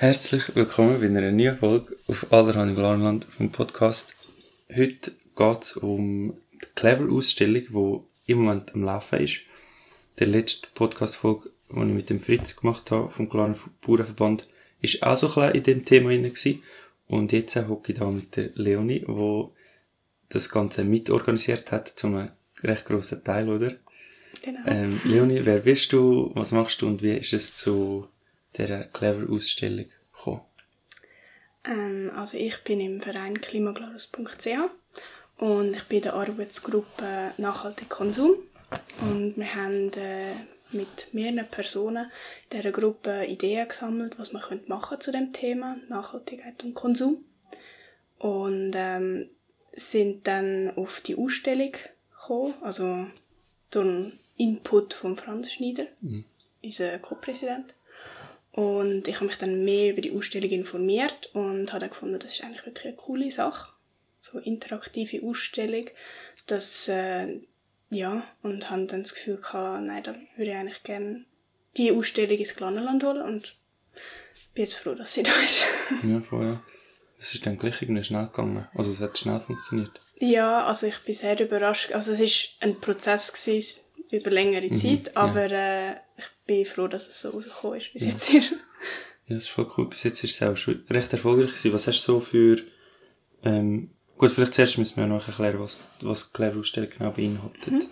Herzlich willkommen bei einer neuen Folge auf Allerhand im Glarland vom Podcast. Heute geht es um die Clever-Ausstellung, die im Moment am Laufen ist. Der letzte Podcast-Folge, die ich mit dem Fritz gemacht habe, vom Glarner Bauernverband, ist auch so ein bisschen in dem Thema drin Und jetzt hocke ich da mit der Leonie, die das Ganze mitorganisiert hat, zum recht grossen Teil, oder? Genau. Ähm, Leonie, wer bist du, was machst du und wie ist es zu dieser Clever-Ausstellung gekommen? Ähm, also ich bin im Verein klimaglarus.ch und ich bin in der Arbeitsgruppe Nachhaltig Konsum und wir haben äh, mit mehreren Personen in dieser Gruppe Ideen gesammelt, was man könnte machen zu dem Thema Nachhaltigkeit und Konsum und ähm, sind dann auf die Ausstellung gekommen, also durch Input von Franz Schneider, mhm. unser Co-Präsident. Und ich habe mich dann mehr über die Ausstellung informiert und habe dann gefunden, das ist eigentlich wirklich eine coole Sache. So interaktive Ausstellung. Das, äh, ja, und habe dann das Gefühl gehabt, nein, da würde ich eigentlich gerne die Ausstellung ins Glanenland holen und bin jetzt froh, dass sie da ist. ja, voll, ja. Es ist dann gleich irgendwie schnell gegangen. Also es hat schnell funktioniert. Ja, also ich bin sehr überrascht. Also es ist ein Prozess gewesen, über längere mhm, Zeit, aber ja. äh, ich bin froh, dass es so rausgekommen ist bis ja. jetzt hier. Ja, das ist voll cool. Bis jetzt ist es auch schon recht erfolgreich gewesen. Was hast du so für, ähm, gut, vielleicht zuerst müssen wir noch erklären, was, was die Clever-Ausstellung genau beinhaltet. Mhm.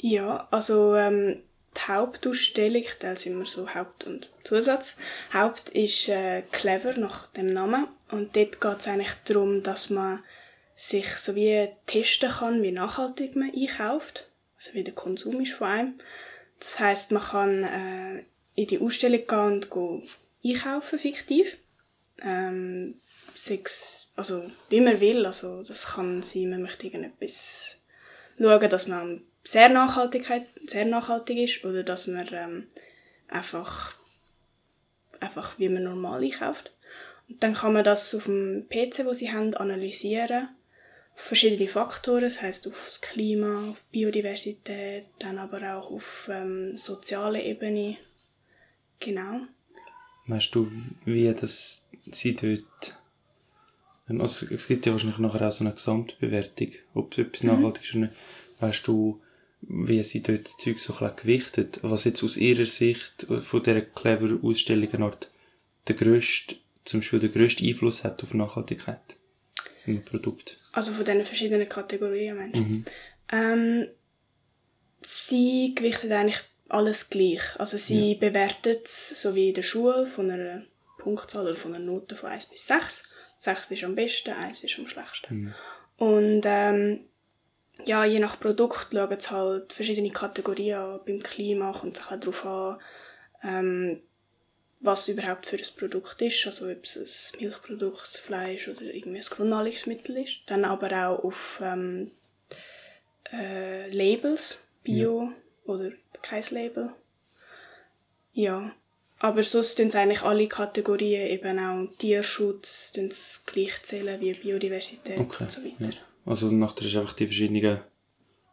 Ja, also, ähm, die Hauptausstellung, ich teile immer so Haupt- und Zusatz. Haupt ist äh, Clever nach dem Namen und dort geht es eigentlich darum, dass man sich so wie testen kann, wie nachhaltig man einkauft also wie der Konsum ist von einem. Das heißt, man kann äh, in die Ausstellung gehen und go einkaufen, fiktiv. Ähm, sechs, also wie man will, also das kann sein, man möchte irgendetwas schauen, dass man sehr, Nachhaltigkeit, sehr nachhaltig ist oder dass man ähm, einfach, einfach wie man normal einkauft. Und dann kann man das auf dem PC, wo sie haben, analysieren verschiedene Faktoren, das heißt auf das Klima, auf Biodiversität, dann aber auch auf ähm, soziale Ebene. Genau. Weißt du, wie das sie dort ähm, also es gibt ja wahrscheinlich nachher auch so eine Gesamtbewertung, ob es etwas mhm. nachhaltig ist oder nicht. Weißt du, wie sie dort das Zeug so ein gewichtet, was jetzt aus ihrer Sicht von dieser clever Ausstellung Art der grösste, zum Beispiel der grösste Einfluss hat auf Nachhaltigkeit im Produkt? Also von diesen verschiedenen Kategorien, Mensch. Mhm. Ähm, sie gewichtet eigentlich alles gleich. Also sie ja. bewertet es, so wie in der Schule, von einer Punktzahl oder von einer Note von 1 bis 6. 6 ist am besten, 1 ist am schlechtesten. Mhm. Und ähm, ja, je nach Produkt schauen sie halt verschiedene Kategorien an. Beim Klima kommt es darauf an, ähm, was überhaupt für ein Produkt ist, also ob es ein Milchprodukt, Fleisch oder irgendwie ein Grundnahrungsmittel ist. Dann aber auch auf ähm, äh, Labels, Bio ja. oder kein Label. Ja, aber sonst tun eigentlich alle Kategorien, eben auch Tierschutz, gleich zählen wie Biodiversität okay. und so weiter. Ja. Also nachher ist einfach die verschiedenen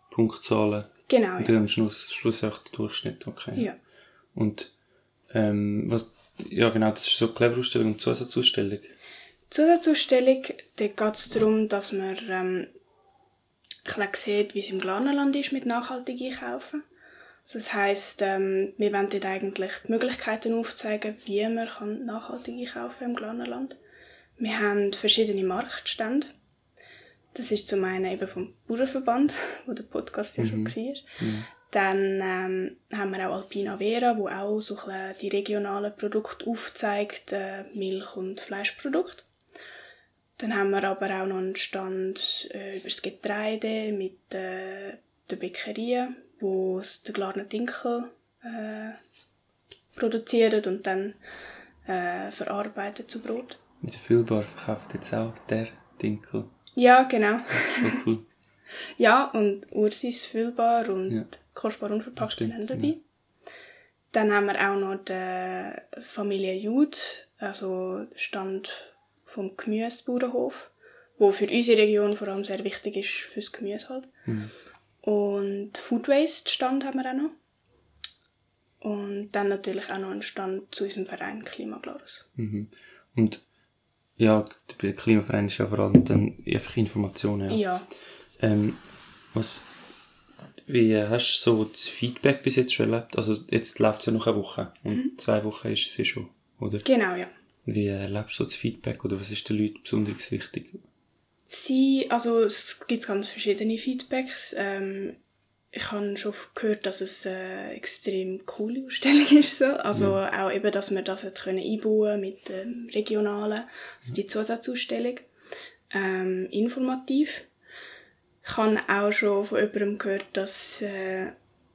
Punktzahlen. Genau. Und ja. am Schluss, Schluss auch der Durchschnitt, okay. Ja. Und ähm, was ja, genau, das ist so eine clevere Ausstellung und Zusatzausstellung. Zusatzausstellung, da geht es darum, dass man ähm, ein sieht, wie es im Glarnerland ist mit nachhaltig einkaufen. Das heisst, ähm, wir wollen dort eigentlich die Möglichkeiten aufzeigen, wie man kann nachhaltig einkaufen im Glarnerland. Wir haben verschiedene Marktstände. Das ist zum einen eben vom Bauernverband, wo der Podcast ja mhm. schon war. Mhm. Dann ähm, haben wir auch Alpina Vera, wo auch so die regionalen Produkte aufzeigt, äh, Milch- und Fleischprodukte. Dann haben wir aber auch noch einen Stand äh, über das Getreide mit äh, der Bäckerei, wo es der Glarner Dinkel äh, produziert und dann äh, verarbeitet zu Brot. Mit der Füllbar verkauft jetzt auch der Dinkel. Ja, genau. Cool. ja, und Ursis füllbar und ja kostbar unverpackt Stimmt, sind dabei. Ja. Dann haben wir auch noch die Familie Jud, also Stand vom Gemüsebauernhof, wo für unsere Region vor allem sehr wichtig ist fürs Gemüse halt. Mhm. Und Food Waste Stand haben wir auch noch. Und dann natürlich auch noch einen Stand zu unserem Verein Klimaglarus. Mhm. Und ja, der Klimaverein ist ja vor allem dann einfach Informationen. Ja. Ja. Ähm, was, wie hast du so das Feedback bis jetzt schon erlebt? Also jetzt läuft es ja noch eine Woche und zwei Wochen ist es ja schon, oder? Genau, ja. Wie erlebst du das Feedback oder was ist den Leuten besonders wichtig? Sie, also es gibt ganz verschiedene Feedbacks. Ähm, ich habe schon gehört, dass es eine extrem coole Ausstellung ist. So. Also auch eben, dass man das hat können einbauen mit dem Regionalen, also die Zusatzausstellung. Ähm, informativ. Ich habe auch schon von jemandem gehört, dass äh,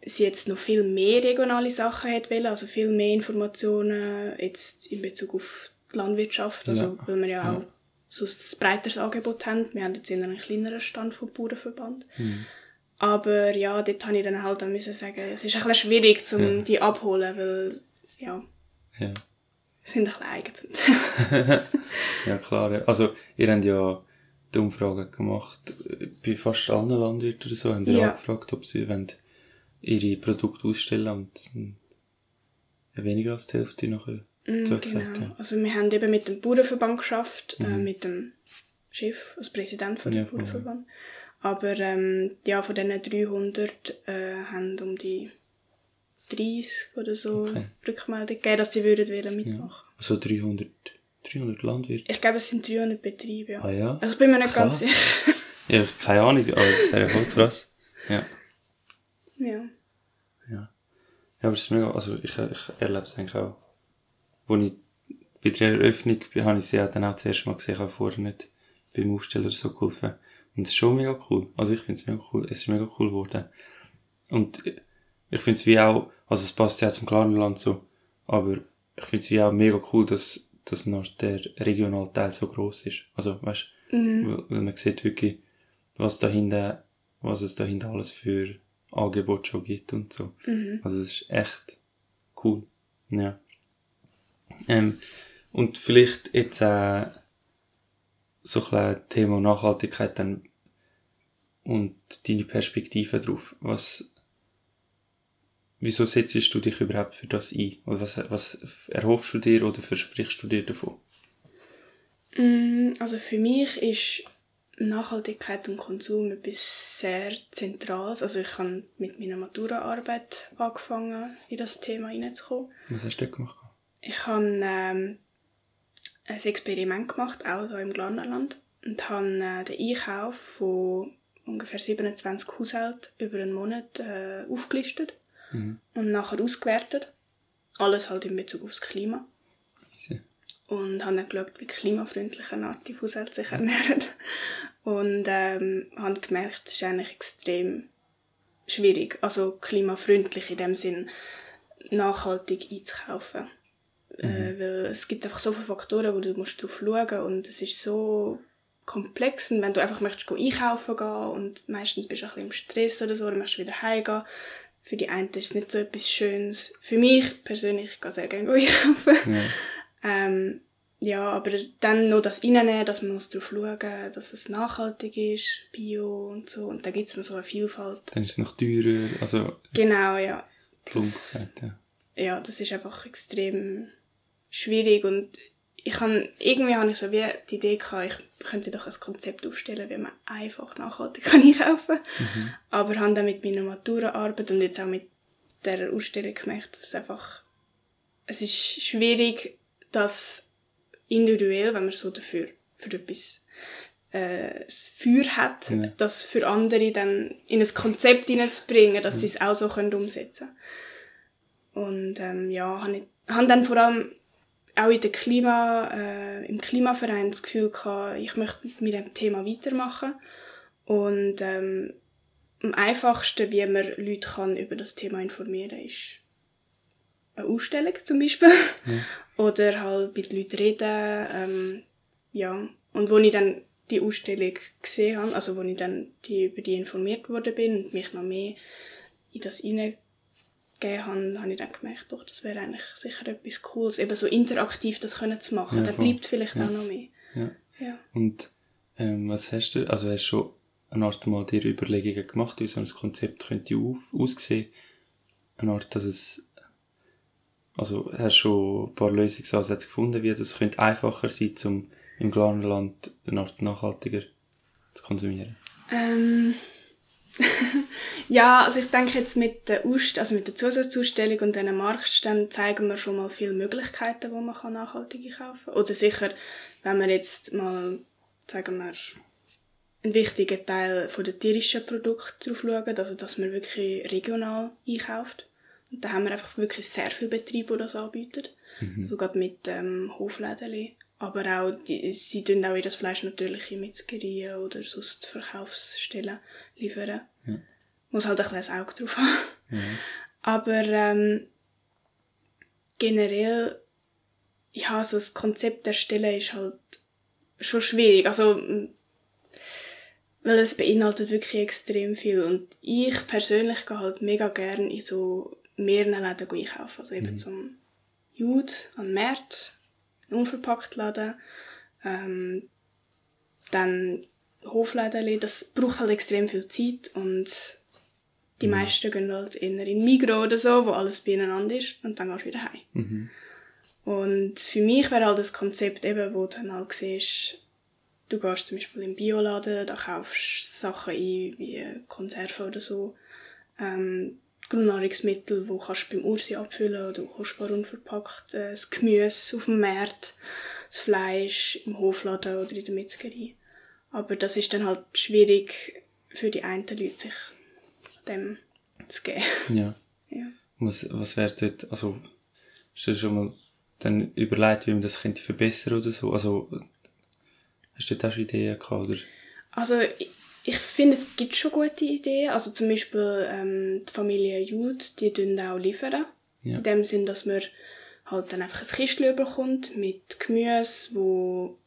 sie jetzt noch viel mehr regionale Sachen hat wollen, also viel mehr Informationen jetzt in Bezug auf die Landwirtschaft, also Ja. weil wir ja Ja. auch sonst ein breiteres Angebot haben. Wir haben jetzt eher einen kleineren Stand vom Bauernverband. Mhm. Aber ja, dort habe ich dann halt auch müssen sagen, es ist ein bisschen schwierig, zum Ja. die abholen, weil ja, Ja. sind ein bisschen eigen zum Teil. Ja, klar. Also, ihr habt ja die Umfrage gemacht äh, bei fast allen Landwirten oder so. Habt ihr Ja. angefragt, ob sie wollen ihre Produkte ausstellen und ja, weniger als die Hälfte nachher Mm, zugesagt genau. haben. Also wir haben eben mit dem Bauernverband geschafft, äh, mit dem Chef, als Präsident von Mhm. Ja, ja. Bauernverband. Aber ähm, ja, von diesen 300 äh, haben um die 30 oder so Okay. Rückmeldung gegeben, dass sie würden wollen mitmachen. Also 300, 300 Landwirte. Ich glaube, es sind 300 Betriebe, ja. Ah ja? Also ich bin mir nicht Krass. ganz sicher. Ja, keine Ahnung, aber das wäre ja voll krass. Ja. ja. Ja, aber es ist mega, also ich, ich erlebe es eigentlich auch. Wo ich bei der Eröffnung bin, habe ich sie ja dann auch zuerst mal gesehen, ich habe vorher nicht beim Aufsteller so geholfen. Und es ist schon mega cool. Also ich finde es mega cool, es ist mega cool geworden. Und ich- ich finde es wie auch, also es passt ja zum Klarenland so, aber ich finde es wie auch mega cool, dass, dass noch der regionale Teil so groß ist. Also, weißt Mhm. weil, man sieht wirklich, was dahinter, was es dahinter alles für Angebote schon gibt und so. Mhm. Also es ist echt cool. Ja. Ähm, und vielleicht jetzt äh, so ein Thema Nachhaltigkeit dann und deine Perspektive drauf. Was, wieso setzt du dich überhaupt für das ein? Oder was, was erhoffst du dir oder versprichst du dir davon? Mm, Also für mich ist Nachhaltigkeit und Konsum etwas sehr Zentrales. Also ich habe mit meiner Maturaarbeit angefangen, in das Thema hineinzukommen. Was hast du gemacht? Ich habe ähm, ein Experiment gemacht, auch hier im Glarnerland, und habe äh, den Einkauf von ungefähr 27 Haushalten über einen Monat äh, aufgelistet Mhm. und nachher ausgewertet. Alles halt in Bezug aufs Klima. Easy. und habe dann geschaut, wie klimafreundlich eine Art die Haushalte sich ernähren. Und ähm, habe gemerkt, es ist eigentlich extrem schwierig, also klimafreundlich in dem Sinn, nachhaltig einzukaufen. Äh, weil es gibt einfach so viele Faktoren, wo du musst drauf schauen und es ist so komplex und wenn du einfach möchtest go einkaufen gehen und meistens bist du ein bisschen im Stress oder so oder möchtest wieder heimgehen, für die einen ist es nicht so etwas Schönes. Für mich persönlich, ich gehe sehr gerne einkaufen. Ja. Ähm, ja, aber dann noch das reinnehmen, dass man muss darauf schauen dass es nachhaltig ist, Bio und so. Und da gibt es noch so eine Vielfalt. Dann ist es noch teurer, also Genau, ja. plump gesagt, ja. Ja, das ist einfach extrem schwierig und ich han, irgendwie habe ich so wie die Idee gehabt, ich könnte doch ein Konzept aufstellen, wie man einfach nachhaltig kann einkaufen kann. Aber habe dann mit meiner Maturaarbeit und jetzt auch mit der Ausstellung gemerkt, dass es einfach, es ist schwierig, das individuell, wenn man so dafür für etwas äh, das Feuer hat, Ja. das für andere dann in ein Konzept hineinzubringen, dass sie es auch so können umsetzen Und ähm, ja, habe habe dann vor allem auch in der Klima, äh, im Klimaverein das Gefühl gehabt, ich möchte mit dem Thema weitermachen. Und ähm, am einfachsten, wie man Leute kann über das Thema informieren ist eine Ausstellung zum Beispiel. Oder halt mit Leuten reden. Ähm, ja. Und wo ich dann die Ausstellung gesehen habe, also wo ich dann die, über die informiert worden bin und mich noch mehr in das hineingegeben habe, habe ich dann gemerkt, doch, das wäre eigentlich sicher etwas Cooles, eben so interaktiv das können zu machen. Ja, voll. bleibt vielleicht Ja. auch noch mehr. ja. Ja. Und ähm, was hast du, also hast du schon eine Art mal dir Überlegungen gemacht, wie so ein Konzept könnte auf, aussehen? Eine Art, dass es Also hast du schon ein paar Lösungsansätze gefunden, wie das könnte einfacher sein, um im Glarnerland eine Art nachhaltiger zu konsumieren? Ähm, ja, also ich denke jetzt mit der, Ausst also mit der Zusatzausstellung und diesen Marktständen zeigen wir schon mal viele Möglichkeiten, wo man kann nachhaltig kaufen kann. Oder sicher, wenn man jetzt mal, sagen wir, einen wichtigen Teil von der tierischen Produkte drauf schauen, also dass man wirklich regional einkauft. Und da haben wir einfach wirklich sehr viele Betriebe, die das anbieten. Mhm. So gerade mit ähm, Hofläden. Aber auch, die, sie tun auch das Fleisch natürlich in Metzgerien oder sonst Verkaufsstellen liefern. Ja. Muss halt ein bisschen Auge drauf haben. Ja. Aber ähm, generell, ja, so das Konzept erstellen ist halt schon schwierig. Also, weil es beinhaltet wirklich extrem viel. Und ich persönlich gehe halt mega gern in so mehreren Läden einkaufen. Also eben mhm. zum Jude, an März, unverpackt Laden, ähm, dann Hofläden, das braucht halt extrem viel Zeit und die mhm. meisten gehen halt in in Migros oder so, wo alles beieinander ist und dann gehst du wieder heim. Mhm. Und für mich wäre halt das Konzept eben, wo du dann halt siehst, du gehst zum Beispiel im Bioladen, da kaufst Sachen ein, wie Konserven oder so, ähm, Grundnahrungsmittel, die kannst du beim Ursi abfüllen oder kostbar unverpackt, äh, das Gemüse auf dem Markt, das Fleisch im Hofladen oder in der Metzgerei. Aber das ist dann halt schwierig für die einen Leute, sich dem zu geben. Ja. ja. Was, was wäre dort, also, hast du schon mal dann überlegt, wie man das könnte verbessern oder so? Also, hast du auch schon Ideen gehabt, oder? Also, ich, finde, es gibt schon gute Ideen. Also zum Beispiel ähm, die Familie Jude, die tun auch liefern. Ja. In dem Sinn, dass man halt dann einfach ein Kistchen bekommt mit Gemüse, wo,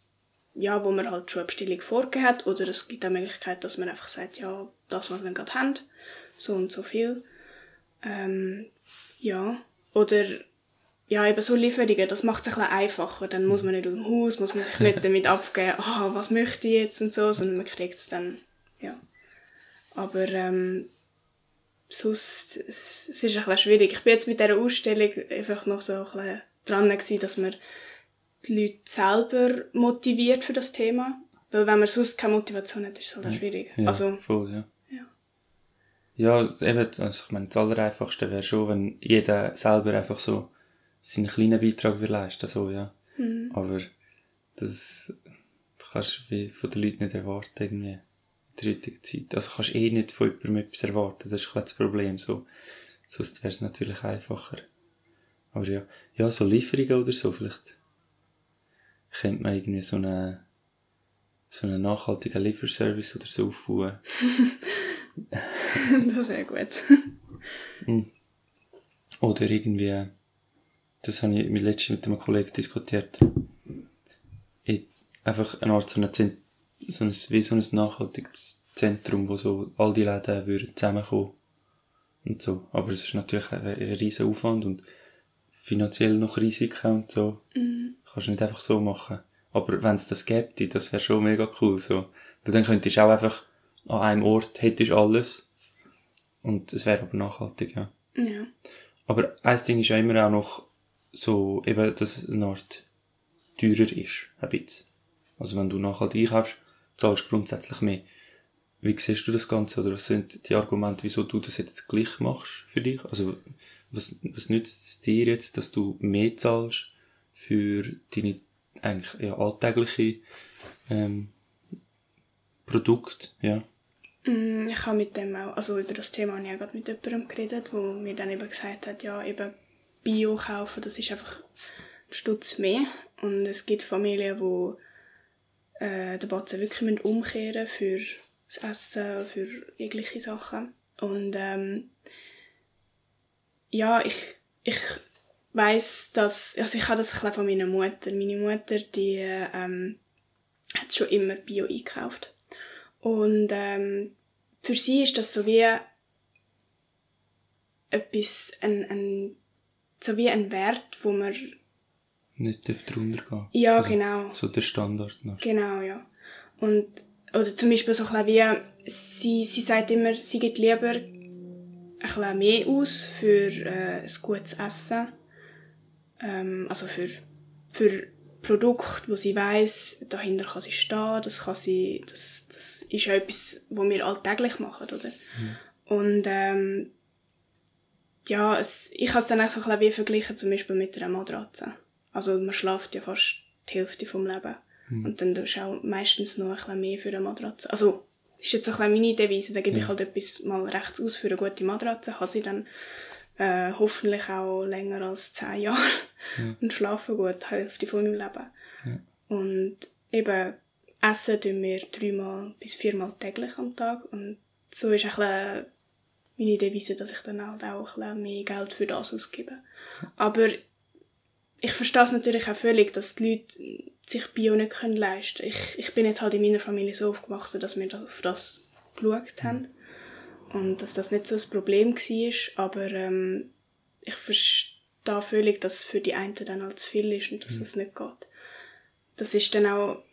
ja, wo man halt schon eine Bestellung vorgegeben hat. Oder es gibt auch die Möglichkeit, dass man einfach sagt, ja, das, was wir gerade haben, so und so viel. Ähm, ja. Oder ja, eben so Lieferungen, das macht es ein bisschen einfacher. Dann muss man nicht aus dem Haus, muss man sich nicht damit abgeben, ah, was möchte ich jetzt und so, sondern man kriegt es dann ja. Aber ähm, sonst, es, es ist ein bisschen schwierig. Ich bin jetzt mit dieser Ausstellung einfach noch so ein bisschen dran gewesen, dass man die Leute selber motiviert für das Thema. Weil wenn man sonst keine Motivation hat, ist es halt auch schwierig. Ja, also, voll, ja. Ja, eben, also ich meine, das Allereinfachste wäre schon, wenn jeder selber einfach so seinen kleinen Beitrag leisten, so, ja. Mhm. Aber das, kannst du von den Leuten nicht erwarten, irgendwie der heutigen Zeit. Also kannst du eh nicht von jemandem etwas erwarten, das ist das Problem, so. Sonst wäre es natürlich einfacher. Aber ja, ja, so Lieferungen oder so, vielleicht könnte man irgendwie so eine, so einen nachhaltigen Lieferservice oder so aufbauen. das wäre gut. Hm. Oder irgendwie, das habe ich letztens mit einem Kollegen diskutiert, ich, einfach eine Art so eine so ein, wie so ein nachhaltiges Zentrum, wo so all die Läden würden zusammenkommen und so. Aber es ist natürlich ein, ein riesen Aufwand und finanziell noch Risiken und so. Mhm. Kannst du nicht einfach so machen. Aber wenn es das gäbe, das wäre schon mega cool, so. Weil dann könntest du auch einfach an einem Ort hättest alles. Und es wäre aber nachhaltig, ja. Ja. Aber ein Ding ist ja immer auch noch so, eben, dass es eine Art teurer ist, ein bisschen. Also wenn du nachhaltig einkaufst, zahlst grundsätzlich mehr. Wie siehst du das Ganze oder was sind die Argumente, wieso du das jetzt gleich machst für dich? Also was, was nützt es dir jetzt, dass du mehr zahlst für deine eigentlich ja, alltägliche ähm, Produkte? Ja. Mm, ich habe mit dem auch, also über das Thema habe ich gerade mit jemandem geredet, wo mir dann eben gesagt hat, ja, eben Bio kaufen, das ist einfach ein Stutz mehr. Und es gibt Familien, die äh, den Batzen wirklich umkehren für das Essen, für jegliche Sachen. Und ähm, ja, ich, ich weiß, dass, also ich habe das ein von meiner Mutter. Meine Mutter, die ähm, hat schon immer Bio eingekauft. Und ähm, für sie ist das so wie etwas, ein, ein, so wie ein Wert, wo man nicht drunter gehen. Ja, also, genau. So der Standard. Noch. Genau, ja. Und, oder zum Beispiel so ein wie, sie, sie sagt immer, sie gibt lieber ein bisschen mehr aus für äh, ein gutes Essen ähm, also für, für Produkte, wo sie weiß, dahinter kann sie stehen, das kann sie, das, das ist ja etwas, wo wir alltäglich machen, oder? Mhm. Und ähm, ja, es, ich habe es dann auch so ein bisschen wie verglichen, zum Beispiel mit einer Matratze. Also man schlaft ja fast die Hälfte vom Leben. Mhm. Und dann tust du auch meistens noch ein bisschen mehr für eine Matratze. Also, ist jetzt ein bisschen meine Devise, da gebe ja. ich halt etwas mal rechts aus für eine gute Matratze, habe sie dann äh, hoffentlich auch länger als zehn Jahre ja. und schlafe gut, die Hälfte von meinem Leben. Ja. Und eben, essen tun wir dreimal bis viermal täglich am Tag und so ist ein bisschen meine Devise, dass ich dann halt auch ein bisschen mehr Geld für das ausgebe. Aber ich verstehe es natürlich auch völlig, dass die Leute sich Bio nicht können leisten können. Ich, ich bin jetzt halt in meiner Familie so aufgewachsen, dass wir auf das geschaut haben und dass das nicht so ein Problem war, aber ähm, ich verstehe völlig, dass es für die einen dann halt zu viel ist und dass mhm. es nicht geht. Das ist dann auch,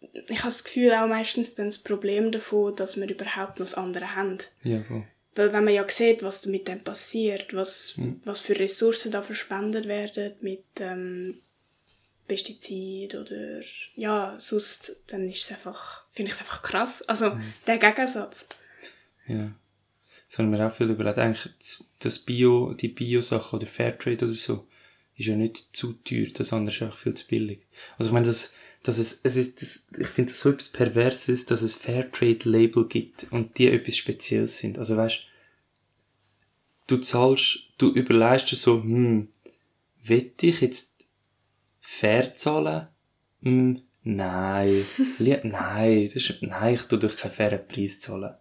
ich habe das Gefühl auch meistens dann das Problem davon, dass wir überhaupt noch das andere haben. Ja, voll. Weil wenn man ja sieht, was mit dem passiert, was, mhm. was für Ressourcen da verschwendet werden mit ähm, Pestizid oder ja, sonst, dann ist es einfach, finde ich es einfach krass. Also mhm. der Gegensatz. Ja. Das haben wir auch viel überlegt. Eigentlich das Bio, die Bio-Sache oder Fairtrade oder so, ist ja nicht zu teuer, das andere ist einfach viel zu billig. Also ich meine, das, dass es, es ist, das, ich finde das so etwas Perverses, dass es Fairtrade-Label gibt und die etwas Spezielles sind. Also weißt, du zahlst, du überlegst dir so, hm, wette ich jetzt fair zahlen? Hm, nein. nein, das ist, nein, ich tu doch keinen fairen Preis zahlen.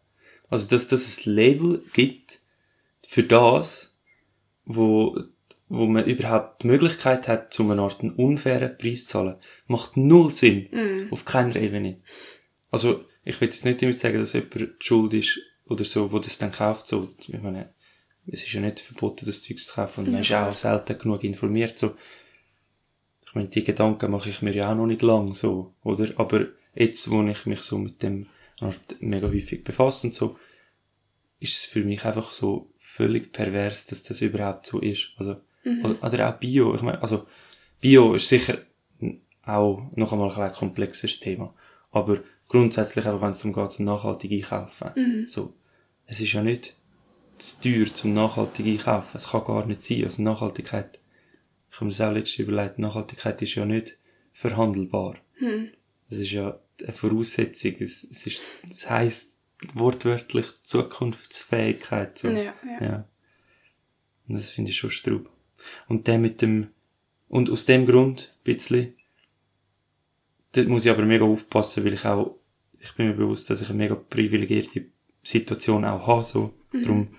Also, dass, dass es Label gibt für das, wo wo man überhaupt die Möglichkeit hat, zu einer Art einen unfairen Preis zu zahlen, macht null Sinn. Mm. Auf keiner Ebene. Also, ich will jetzt nicht damit sagen, dass jemand schuld ist oder so, wo das dann kauft, so. Ich meine, es ist ja nicht verboten, das Zeug zu kaufen und man ist auch selten genug informiert, so. Ich meine, die Gedanken mache ich mir ja auch noch nicht lang, so, oder? Aber jetzt, wo ich mich so mit dem Art mega häufig befasse und so, ist es für mich einfach so völlig pervers, dass das überhaupt so ist. Also, Mhm. Oder auch Bio. Ich meine, also, Bio ist sicher auch noch einmal ein komplexeres Thema. Aber grundsätzlich einfach, wenn es darum geht, zum nachhaltig einkaufen. Mhm. So. Es ist ja nicht zu teuer zum nachhaltig einkaufen. Es kann gar nicht sein. Also Nachhaltigkeit, ich habe mir das auch letztens überlegt, Nachhaltigkeit ist ja nicht verhandelbar. Mhm. Das ist ja eine Voraussetzung. Es, es ist, das heisst wortwörtlich Zukunftsfähigkeit. So. Ja, ja. ja. Und das finde ich schon strub. Und der mit dem, und aus dem Grund, ein bisschen, dort muss ich aber mega aufpassen, weil ich auch, ich bin mir bewusst, dass ich eine mega privilegierte Situation auch habe, so. Mhm. Darum,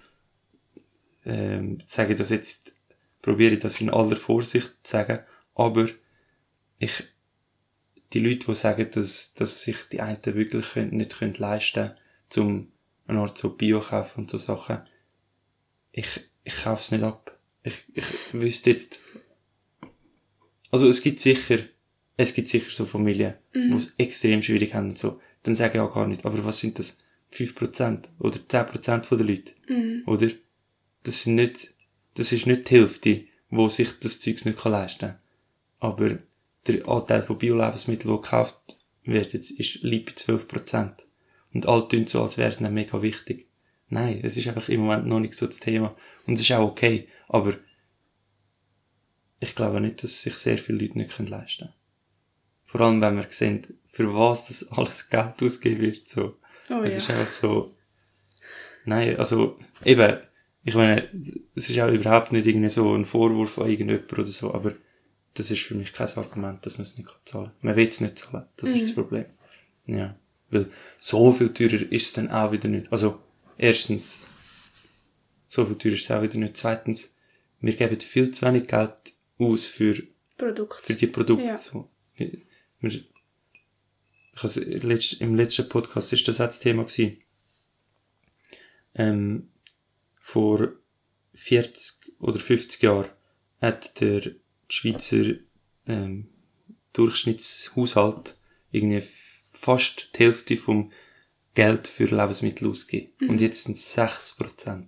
ähm, sage ich das jetzt, probiere ich das in aller Vorsicht zu sagen, aber ich, die Leute, die sagen, dass, dass sich die einen wirklich nicht können leisten können, um eine Art so Bio kaufen und so Sachen, ich, ich kaufe es nicht ab ich, ich wüsste jetzt, also es gibt sicher, es gibt sicher so Familien, mhm. die es extrem schwierig haben und so. Dann sage ich auch gar nicht, aber was sind das? 5% oder 10% von den Leuten? Mhm. Oder? Das sind nicht, das ist nicht die Hälfte, wo sich das Zeugs nicht leisten kann. Aber der Anteil von Bio-Lebensmitteln, der gekauft wird, jetzt ist, liegt bei 12%. Und alle tun so, als wäre es nicht mega wichtig. Nein, es ist einfach im Moment noch nicht so das Thema. Und es ist auch okay. Aber ich glaube nicht, dass sich sehr viele Leute nicht leisten können. Vor allem, wenn wir sehen, für was das alles Geld ausgegeben wird. So. Oh, es ja. ist einfach so. Nein, also eben, ich meine, es ist auch überhaupt nicht irgendwie so ein Vorwurf an irgendjemand oder so, aber das ist für mich kein Argument, dass man es nicht zahlen kann. Man will es nicht zahlen. Das mhm. ist das mhm. Problem. Ja. Weil so viel teurer ist es dann auch wieder nicht. Also, erstens, so viel teurer ist es auch wieder nicht. Zweitens, wir geben viel zu wenig Geld aus für, Produkt. für die Produkte. Ja. So. Wir, wir, also im letzten Podcast ist das auch das Thema gewesen. Ähm, vor 40 oder 50 Jahren hat der Schweizer ähm, Durchschnittshaushalt irgendwie fast die Hälfte vom Geld für Lebensmittel ausgegeben. Mhm. Und jetzt sind es 6%.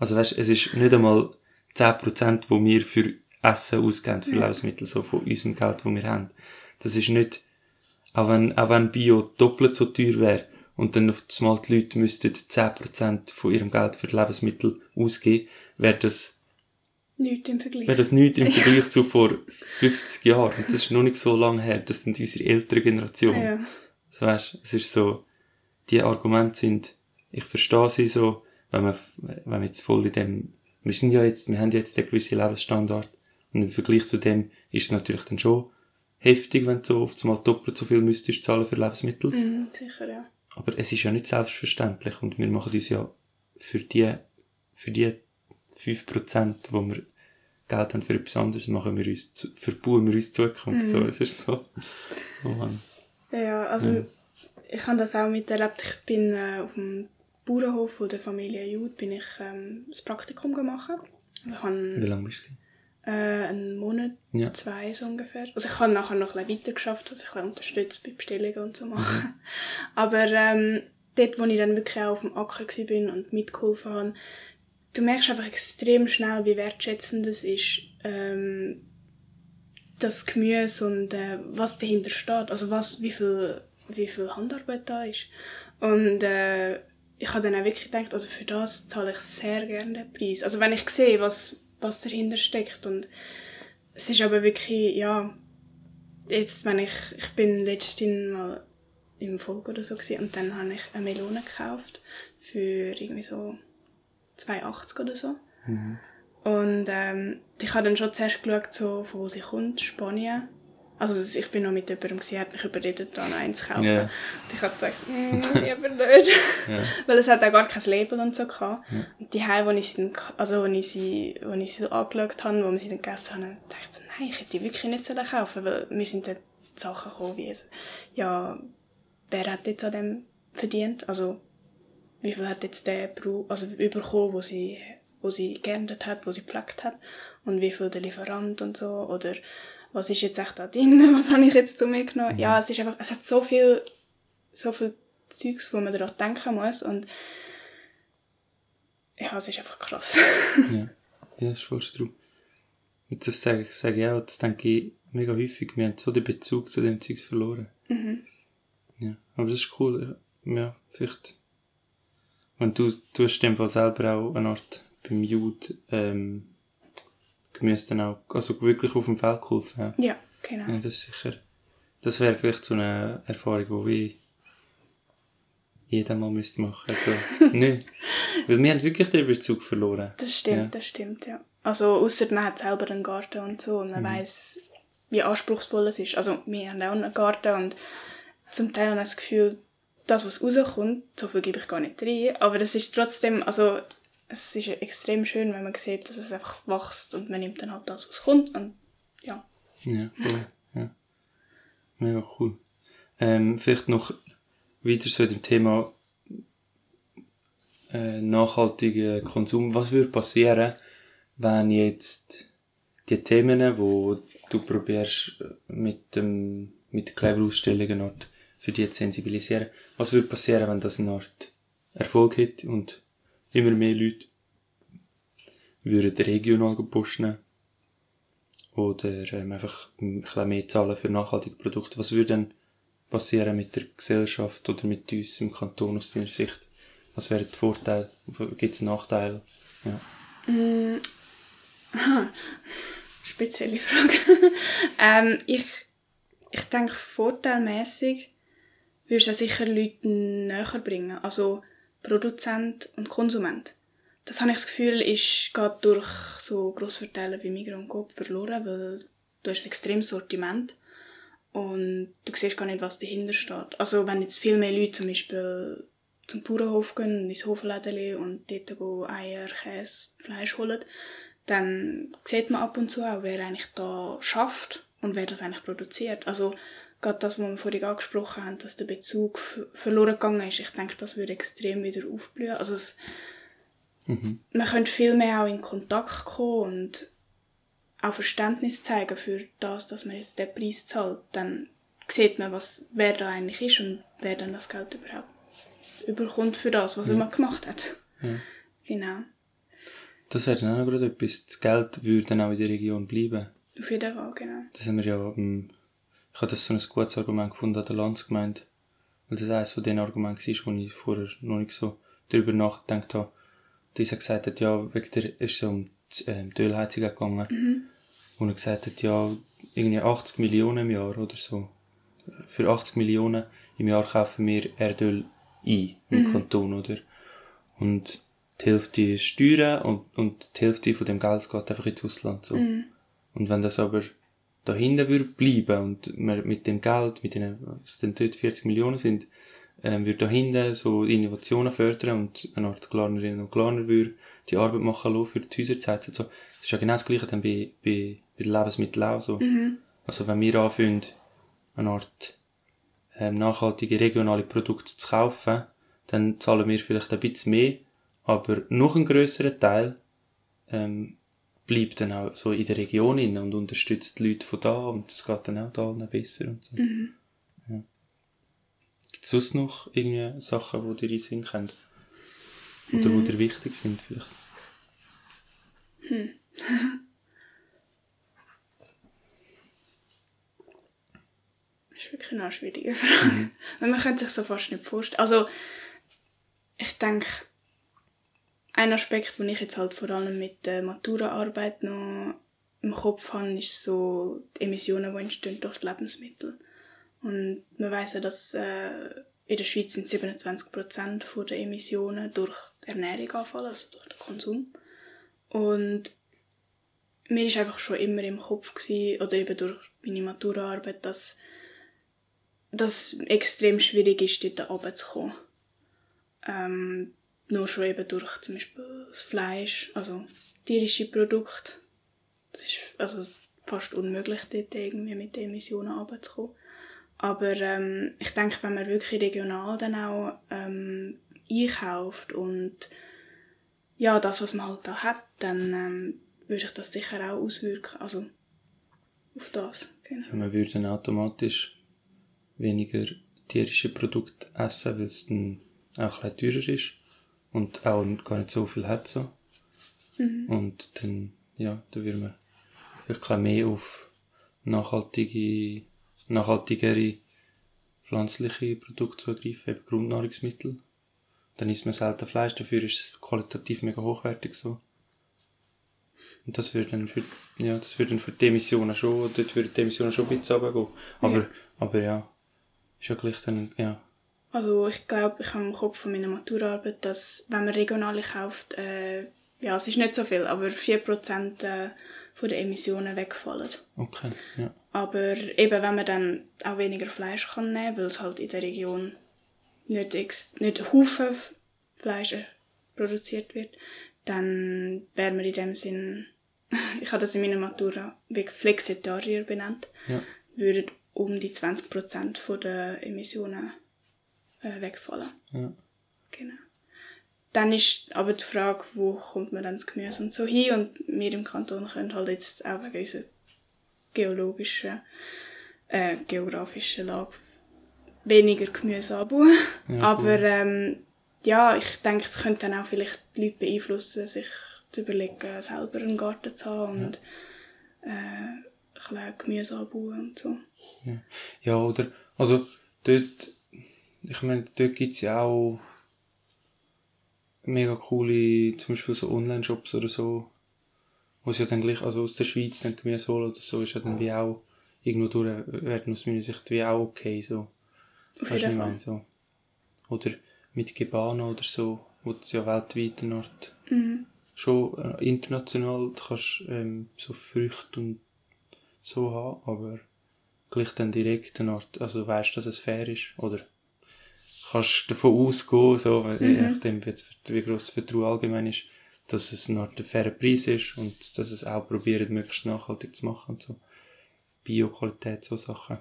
Also weißt, es ist nicht einmal 10%, wo wir für Essen ausgeben für Lebensmittel, so von unserem Geld, das wir haben. Das ist nicht, auch wenn, auch wenn Bio doppelt so teuer wäre und dann auf einmal die Leute müssten 10% von ihrem Geld für Lebensmittel ausgeben, wäre das, Nichts im Vergleich. wäre das nichts im Vergleich zu vor 50 Jahren. Und das ist noch nicht so lange her. Das sind unsere ältere Generation. Ja. So weißt, es ist so, die Argumente sind, ich verstehe sie so, wenn man, wenn man jetzt voll in dem, wir sind ja jetzt, wir haben jetzt einen gewissen Lebensstandard. Und im Vergleich zu dem ist es natürlich dann schon heftig, wenn du so oft mal doppelt so viel müsstest zahlen für Lebensmittel. Mhm, sicher, ja. Aber es ist ja nicht selbstverständlich und wir machen uns ja für die, für die 5%, wo wir Geld haben für etwas anderes, machen wir uns, zu- verbauen wir uns Zukunft. So, es ist so. Oh Mann. Ja, also Ja. ich habe das auch miterlebt. Ich bin äh, auf dem Bauernhof von der Familie Jude bin ich ähm, das Praktikum gemacht. Also ich habe Wie lange bist du? äh, einen Monat, Ja. zwei so ungefähr. Also ich habe nachher noch ein bisschen weiter geschafft, also ich habe unterstützt bei Bestellungen und so machen. Aber ähm, dort, wo ich dann wirklich auch auf dem Acker war bin und mitgeholfen habe, du merkst einfach extrem schnell, wie wertschätzend es ist, ähm, das Gemüse und äh, was dahinter steht. Also was, wie viel, wie viel Handarbeit da ist. Und äh, ich habe dann auch wirklich gedacht, also für das zahle ich sehr gerne den Preis. Also wenn ich sehe, was, was dahinter steckt und es ist aber wirklich, ja, jetzt, wenn ich, ich bin letztens mal im Volk oder so gewesen, und dann habe ich eine Melone gekauft für irgendwie so 2,80 oder so. Und ähm, ich habe dann schon zuerst geschaut, so, von wo sie kommt, Spanien. Also ich bin noch mit jemandem, gewesen, hat mich überredet, da noch eins zu kaufen. Ja. Und ich habe gedacht, mm, lieber nicht. Ja. Weil es hat auch gar kein Label und so gehabt. Und die Heim, wo ich sie also wo ich sie, wo ich sie so angeschaut habe, wo wir sie dann gegessen haben, dachte ich, nein, ich hätte die wirklich nicht sollen kaufen, weil mir sind dann Sachen gekommen, wie es, ja, wer hat jetzt an dem verdient? Also, wie viel hat jetzt der Bru also überkommen, wo sie, wo sie geerntet hat, wo sie gepflegt hat? Und wie viel der Lieferant und so? Oder, was ist jetzt echt da drin? Was habe ich jetzt zu mir genommen? Ja, es ist einfach, es hat so viel, so viel Zeugs, wo man daran denken muss und ja, es ist einfach krass. Ja, ja das ist voll true. Und das sage ich, sage ich auch, das denke ich mega häufig. Wir haben so den Bezug zu dem Zeugs verloren. Ja, aber das ist cool. Ja, vielleicht. Und du, du hast in dem Fall selber auch eine Art beim Jude, ähm, Gemüse dann auch, also wirklich auf dem Feld geholfen. Ja, ja, genau. ja das ist sicher. Das wäre vielleicht so eine Erfahrung, die wir jeder mal müsste machen. Also, nicht. Weil wir haben wirklich den Bezug verloren. Das stimmt, Ja. das stimmt, ja. Also, ausser man hat selber einen Garten und so Mhm. und man weiss, wie anspruchsvoll es ist. Also, wir haben auch einen Garten und zum Teil habe ich das Gefühl, das, was rauskommt, so viel gebe ich gar nicht rein, aber das ist trotzdem, also, es ist extrem schön, wenn man sieht, dass es einfach wächst und man nimmt dann halt das, was kommt und ja. Ja, voll. Ja. Mega cool. Ähm, vielleicht noch weiter zu dem Thema äh, nachhaltiger Konsum. Was würde passieren, wenn jetzt die Themen, wo du probierst äh, mit dem mit der Clever-Ausstellung für die zu sensibilisieren, was würde passieren, wenn das eine Art Erfolg hat und immer mehr Leute würden regional posten oder ähm, einfach ein bisschen mehr zahlen für nachhaltige Produkte. Was würde dann passieren mit der Gesellschaft oder mit uns im Kanton aus deiner Sicht? Was wäre der Vorteil? Gibt es Nachteile? Ja. Spezielle Frage. ähm, ich, ich denke, vorteilmäßig würde es sicher Leuten näher bringen. Also Produzent und Konsument. Das habe ich das Gefühl, ist geht durch so Grossverteiler wie Migros und Coop verloren, weil du hast ein extremes Sortiment und du siehst gar nicht, was dahinter steht. Also wenn jetzt viel mehr Leute zum Beispiel zum Bauernhof gehen, ins Hofläden und dort Eier, Käse, Fleisch holen, dann sieht man ab und zu auch, wer eigentlich da schafft und wer das eigentlich produziert. Also gerade das, was wir vorhin angesprochen haben, dass der Bezug verloren gegangen ist, ich denke, das würde extrem wieder aufblühen. Also es, man könnte viel mehr auch in Kontakt kommen und auch Verständnis zeigen für das, dass man jetzt den Preis zahlt. Dann sieht man, was, wer da eigentlich ist und wer dann das Geld überhaupt überkommt für das, was man gemacht hat. Ja. Genau. Das wäre dann auch noch gerade etwas. Das Geld würde dann auch in der Region bleiben. Auf jeden Fall, genau. Das haben wir ja, ich habe das so ein gutes Argument gefunden an der Landsgemeinde. Weil das eines von den Argumenten war, wo ich vorher noch nicht so darüber nachgedacht habe. Dieser gesagt hat, ja, wegen der, ist so um die, ähm, die Ölheizung gegangen. Mhm. Wo er gesagt hat, ja, irgendwie 80 Millionen im Jahr oder so. Für 80 Millionen im Jahr kaufen wir Erdöl ein im Kanton, oder? Und die Hälfte ist Steuern und, und die Hälfte von dem Geld geht einfach ins Ausland, so. Mhm. Und wenn das aber dahinter würde bleiben und man mit dem Geld, mit den, was denn dort 40 Millionen sind, ähm, würde dahinter so Innovationen fördern und eine Art Glarnerinnen und Glarner würde die Arbeit machen lassen für die Häuser heizen. So. Das ist ja genau das Gleiche dann bei, bei, bei den Lebensmitteln auch so. Mhm. Also wenn wir anfangen, eine Art ähm, nachhaltige regionale Produkte zu kaufen, dann zahlen wir vielleicht ein bisschen mehr, aber noch ein größerer Teil ähm, bleibt dann auch so in der Region in und unterstützt die Leute von da und es geht dann auch da allen besser und so. Mhm. Ja. Gibt es sonst noch irgendwie Sachen, die dir in Sinn kommen? Oder Mhm. die dir wichtig sind vielleicht? Das ist wirklich eine schwierige Frage. Weil man könnte sich so fast nicht vorstellen. Also, ich denke, ein Aspekt, den ich jetzt halt vor allem mit der Maturaarbeit noch im Kopf habe, ist so die Emissionen, die entstehen durch die Lebensmittel. Und man weiss ja, dass äh, in der Schweiz sind 27% von der Emissionen durch die Ernährung anfallen, also durch den Konsum. Und mir ist einfach schon immer im Kopf gewesen, oder eben durch meine Maturaarbeit, dass es extrem schwierig ist, dort runterzukommen. Ähm, nur schon eben durch zum Beispiel das Fleisch, also tierische Produkte. Das ist also fast unmöglich, dort irgendwie mit den Emissionen runterzukommen. Aber ähm, ich denke, wenn man wirklich regional dann auch ähm, einkauft und ja, das, was man halt da hat, dann ähm, würde ich das sicher auch auswirken. Also auf das. Genau. Ja, man würde dann automatisch weniger tierische Produkte essen, weil es dann auch ein teurer ist und auch gar nicht so viel hat so. Und dann, ja, da würde man vielleicht ein bisschen mehr auf nachhaltige, nachhaltigere pflanzliche Produkte zugreifen, eben Grundnahrungsmittel. Dann isst man selten Fleisch, dafür ist es qualitativ mega hochwertig so. Und das würde dann für, ja, das würde dann für die Emissionen schon, dort würden die Emissionen schon ein bisschen runtergehen. Aber, Ja. aber ja, ist ja gleich dann, ja. Also ich glaube, ich habe im Kopf von meiner Maturaarbeit, dass wenn man regional kauft, äh, ja, es ist nicht so viel, aber 4% äh, von den Emissionen wegfallen. Okay, ja. Aber eben, wenn man dann auch weniger Fleisch kann nehmen, weil es halt in der Region nicht, ex nicht Haufen Fleisch äh, produziert wird, dann wäre man in dem Sinn, ich habe das in meiner Matura wie Flexitarier benannt, Ja. würden um die 20% von der Emissionen äh, wegfallen. Ja. Genau. Dann ist aber die Frage, wo kommt man dann das Gemüse und so hin und wir im Kanton können halt jetzt auch wegen unserer geologischen, äh, geografischen Lage weniger Gemüse anbauen. Ja, aber ähm, ja, ich denke, es könnte dann auch vielleicht die Leute beeinflussen, sich zu überlegen, selber einen Garten zu haben und äh, ein Gemüse anbauen und so. Ja, oder, also, dort, ich meine, dort gibt's ja auch mega coole, zum Beispiel so Online-Shops oder so, wo sie ja dann gleich, also aus der Schweiz dann Gemüse holen oder so, ist ja dann wie auch, irgendwo durch, werden aus meiner Sicht wie auch okay, so. Auf Weißt du, ich meine, so. Oder mit Gebano oder so, wo es ja weltweit eine Art, Mhm. schon äh, international, du kannst ähm, so Früchte und so haben, aber gleich dann direkt eine Art, also weißt, dass es fair ist, oder kannst davon ausgehen, so, weil je nachdem, wie, gross das Vertrauen allgemein ist, dass es eine Art ein fairer Preis ist und dass es auch probiert, möglichst nachhaltig zu machen und so. Bio-Qualität, so Sachen.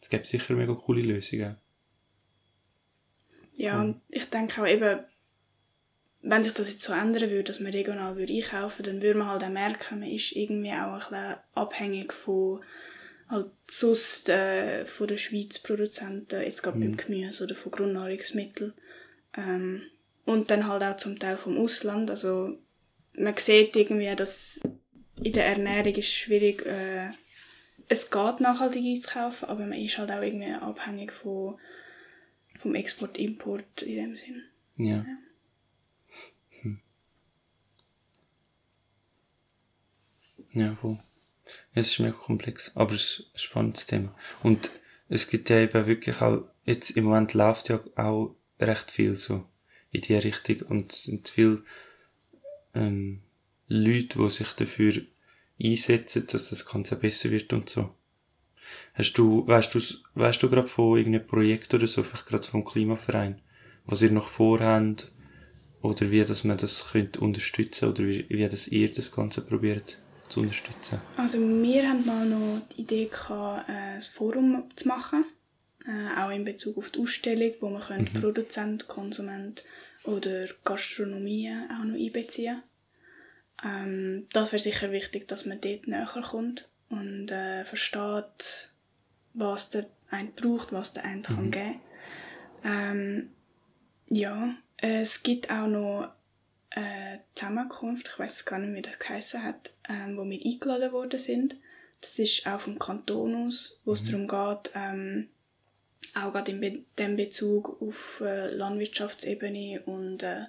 Es gibt sicher mega coole Lösungen. Ja, und ich denke auch eben, wenn sich das jetzt so ändern würde, dass man regional würde einkaufen dann würde man halt auch merken, man ist irgendwie auch ein bisschen abhängig von halt sonst äh, von den Schweiz Produzenten, jetzt gerade beim Gemüse oder von Grundnahrungsmitteln. Ähm, und dann halt auch zum Teil vom Ausland, also man sieht irgendwie, dass in der Ernährung ist schwierig, äh, es geht nachhaltig einzukaufen, aber man ist halt auch irgendwie abhängig von, vom Export-Import in dem Sinn. Ja. ja. Hm. Ja, voll. Es ist mega komplex, aber es ist ein spannendes Thema. Und es gibt ja eben wirklich auch, jetzt im Moment läuft ja auch recht viel so in die Richtung und es sind viele ähm, Leute, die sich dafür einsetzen, dass das Ganze besser wird und so. Hast du, weißt du, weißt du gerade von irgendeinem Projekt oder so, vielleicht gerade vom Klimaverein, was ihr noch vorhabt, oder wie, dass man das könnt unterstützen, oder wie, wie das ihr das Ganze probiert zu unterstützen? Also, wir haben mal noch die Idee gehabt, ein Forum zu machen, äh, auch in Bezug auf die Ausstellung, wo man mhm. Produzent, Konsument oder Gastronomie auch noch einbeziehen ähm, das wäre sicher wichtig, dass man dort näher kommt und äh, versteht, was der eine braucht, was der eine mhm. kann geben ähm, Ja, es gibt auch noch eine Zusammenkunft, ich weiß gar nicht, wie das geheißen hat, ähm, wo wir eingeladen worden sind. Das ist auch vom Kanton aus, wo es mhm. darum geht, ähm, auch gerade in Be dem Bezug auf äh, Landwirtschaftsebene und äh,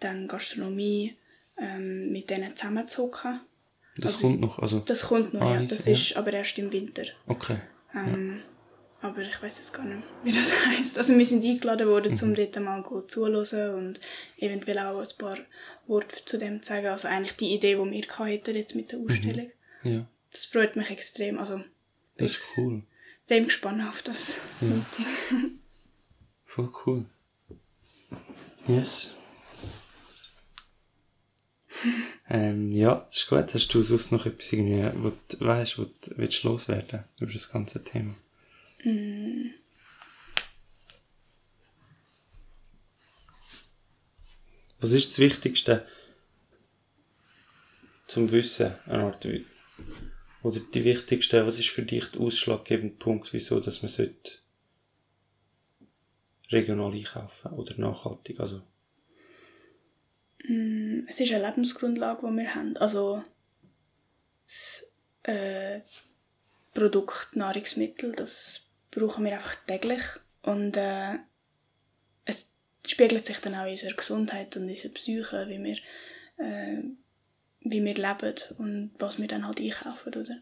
dann Gastronomie ähm, mit denen zusammenzuhocken. Das also, kommt noch, also... Das kommt noch, ah, ja. Das ja. ist aber erst im Winter. Okay. Ähm, ja. Aber ich weiß jetzt gar nicht, wie das heißt. Also wir sind eingeladen worden, mhm. um dort mal zuzuhören und eventuell auch ein paar Worte zu dem zu sagen. Also eigentlich die Idee, die wir hatten jetzt mit der mhm. Ausstellung. Mhm. Ja. Das freut mich extrem. Also, das ist cool. Dem gespannt auf das ja. Meeting. Voll cool. Yes. ähm, ja, das ist gut. Hast du sonst noch etwas irgendwie, wo du weißt, wo du willst loswerden über das ganze Thema? Mm. Was ist das Wichtigste zum Wissen, eine Art, oder die wichtigste, was ist für dich der ausschlaggebende Punkt, wieso, dass man sollte regional einkaufen oder nachhaltig, also Mm, es ist eine Lebensgrundlage, die wir haben. Also das äh, Produkt Nahrungsmittel, das brauchen wir einfach täglich. Und äh, es spiegelt sich dann auch in unserer Gesundheit und in unserer Psyche, wie wir, äh, wie wir leben und was wir dann halt einkaufen, oder?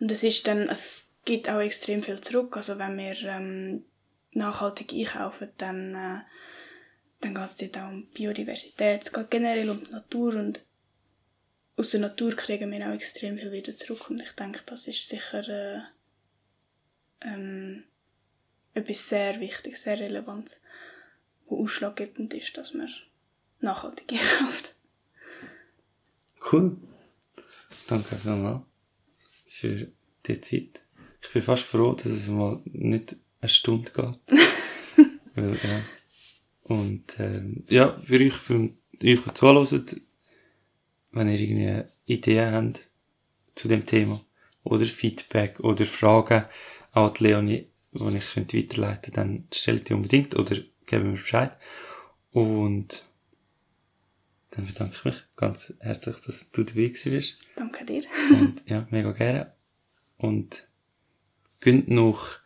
Und es ist dann, es gibt auch extrem viel zurück. Also wenn wir ähm, nachhaltig einkaufen, dann äh, dann geht es dort auch um Biodiversität, es geht generell um die Natur und aus der Natur kriegen wir auch extrem viel wieder zurück und ich denke, das ist sicher äh, ähm, etwas sehr Wichtiges, sehr Relevantes, wo ausschlaggebend ist, dass man nachhaltig einkauft. Cool. Danke vielmals für die Zeit. Ich bin fast froh, dass es mal nicht eine Stunde geht. Weil, ja, und ähm, ja, für euch, für euch, die zuhören, wenn ihr irgendwie Ideen habt zu dem Thema oder Feedback oder Fragen an die Leonie, die ich könnte weiterleiten dann stellt die unbedingt oder gebt mir Bescheid. Und dann bedanke ich mich ganz herzlich, dass du dabei bist. Danke dir. Und ja, mega gerne. Und könnt noch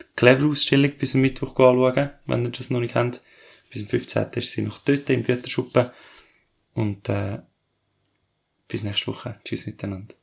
die Clever-Ausstellung bis am Mittwoch anschauen, wenn ihr das noch nicht kennt. Bis zum 15. ist sie noch dort im Götterschuppen. Und äh, bis nächste Woche. Tschüss miteinander.